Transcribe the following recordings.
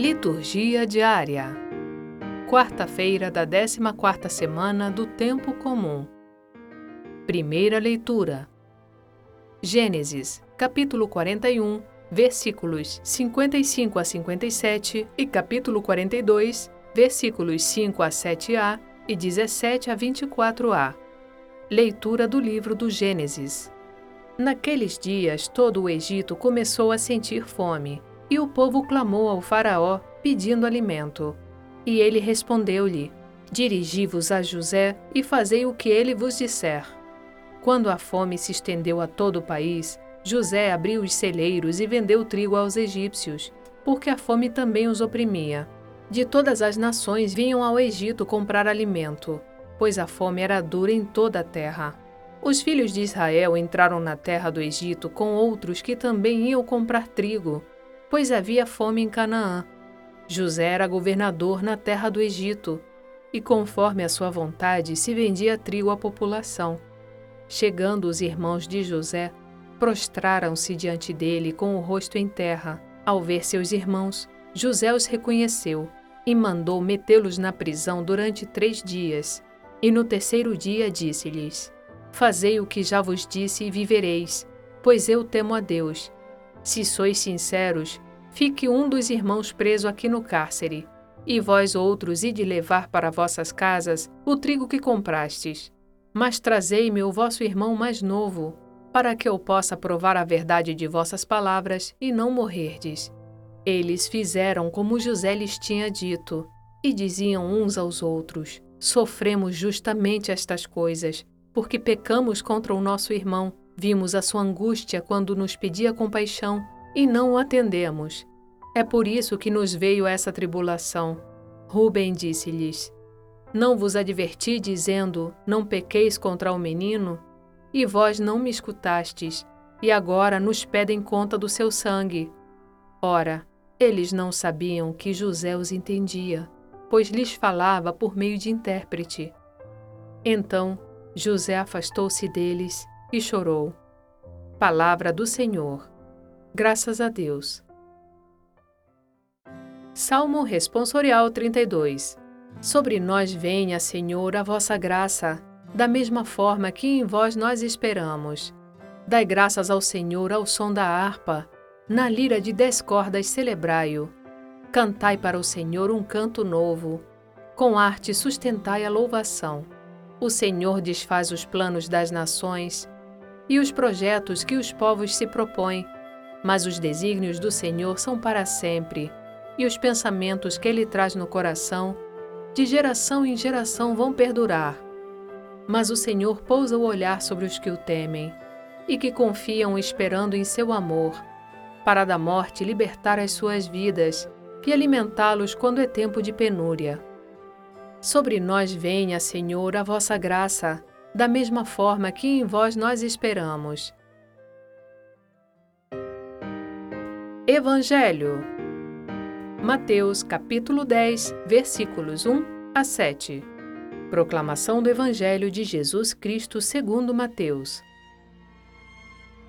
Liturgia diária. Quarta-feira da 14ª semana do tempo comum. Primeira leitura. Gênesis, capítulo 41, versículos 55 a 57 e capítulo 42, versículos 5 a 7a e 17 a 24a. Leitura do livro do Gênesis. Naqueles dias, todo o Egito começou a sentir fome, e o povo clamou ao Faraó, pedindo alimento. E ele respondeu-lhe: Dirigi-vos a José e fazei o que ele vos disser. Quando a fome se estendeu a todo o país, José abriu os celeiros e vendeu trigo aos egípcios, porque a fome também os oprimia. De todas as nações vinham ao Egito comprar alimento, pois a fome era dura em toda a terra. Os filhos de Israel entraram na terra do Egito com outros que também iam comprar trigo, pois havia fome em Canaã. José era governador na terra do Egito, e conforme a sua vontade se vendia trigo à população. Chegando os irmãos de José, prostraram-se diante dele com o rosto em terra. Ao ver seus irmãos, José os reconheceu e mandou metê-los na prisão durante três dias. E no terceiro dia disse-lhes: Fazei o que já vos disse e vivereis, pois eu temo a Deus. Se sois sinceros, fique um dos irmãos preso aqui no cárcere, e vós outros ide levar para vossas casas o trigo que comprastes. Mas trazei-me o vosso irmão mais novo, para que eu possa provar a verdade de vossas palavras e não morrerdes. Eles fizeram como José lhes tinha dito, e diziam uns aos outros: Sofremos justamente estas coisas, porque pecamos contra o nosso irmão, vimos a sua angústia quando nos pedia compaixão e não o atendemos. É por isso que nos veio essa tribulação. Rubem disse-lhes: Não vos adverti dizendo: Não pequeis contra o menino? E vós não me escutastes, e agora nos pedem conta do seu sangue. Ora, eles não sabiam que José os entendia, pois lhes falava por meio de intérprete. Então José afastou-se deles e chorou. Palavra do Senhor. Graças a Deus. Salmo Responsorial 32 Sobre nós venha, Senhor, a vossa graça, da mesma forma que em vós nós esperamos. Dai graças ao Senhor ao som da harpa, na lira de dez cordas celebrai-o. Cantai para o Senhor um canto novo, com arte sustentai a louvação. O Senhor desfaz os planos das nações e os projetos que os povos se propõem, mas os desígnios do Senhor são para sempre, e os pensamentos que ele traz no coração, de geração em geração vão perdurar. Mas o Senhor pousa o olhar sobre os que o temem e que confiam esperando em seu amor, para da morte libertar as suas vidas e alimentá-los quando é tempo de penúria. Sobre nós venha, Senhor, a vossa graça, da mesma forma que em vós nós esperamos. Evangelho Mateus capítulo 10, versículos 1 a 7. Proclamação do Evangelho de Jesus Cristo segundo Mateus.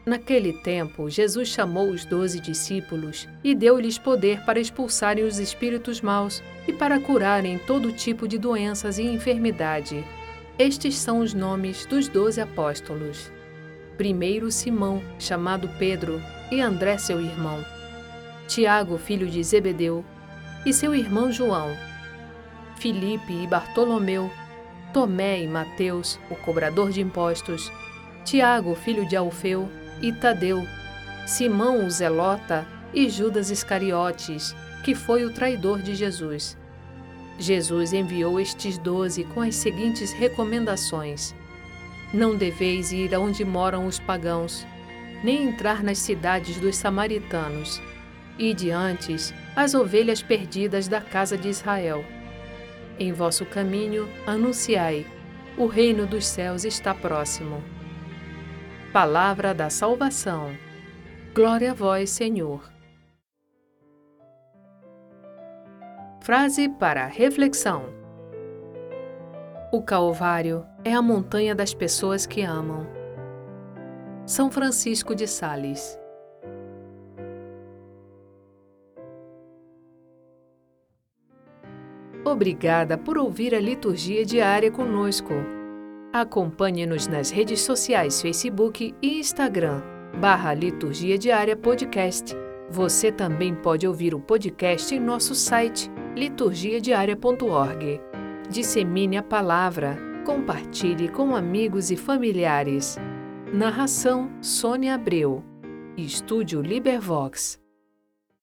Naquele tempo, Jesus chamou os doze discípulos e deu-lhes poder para expulsarem os espíritos maus e para curarem todo tipo de doenças e enfermidade. Estes são os nomes dos doze apóstolos. Primeiro Simão, chamado Pedro, e André, seu irmão. Tiago, filho de Zebedeu, e seu irmão João. Filipe e Bartolomeu, Tomé e Mateus, o cobrador de impostos, Tiago, filho de Alfeu, e Tadeu, Simão o Zelota e Judas Iscariotes, que foi o traidor de Jesus. Jesus enviou estes doze com as seguintes recomendações: Não deveis ir aonde moram os pagãos, nem entrar nas cidades dos samaritanos, e diante as ovelhas perdidas da casa de Israel. Em vosso caminho anunciai: o reino dos céus está próximo. Palavra da salvação. Glória a vós, Senhor. Frase para reflexão: O Calvário é a montanha das pessoas que amam. São Francisco de Sales Obrigada por ouvir a liturgia diária conosco. Acompanhe-nos nas redes sociais Facebook e Instagram, barra Liturgia Diária Podcast. Você também pode ouvir o podcast em nosso site liturgiadiaria.org. Dissemine a palavra, compartilhe com amigos e familiares. Narração Sônia Abreu. Estúdio Libervox.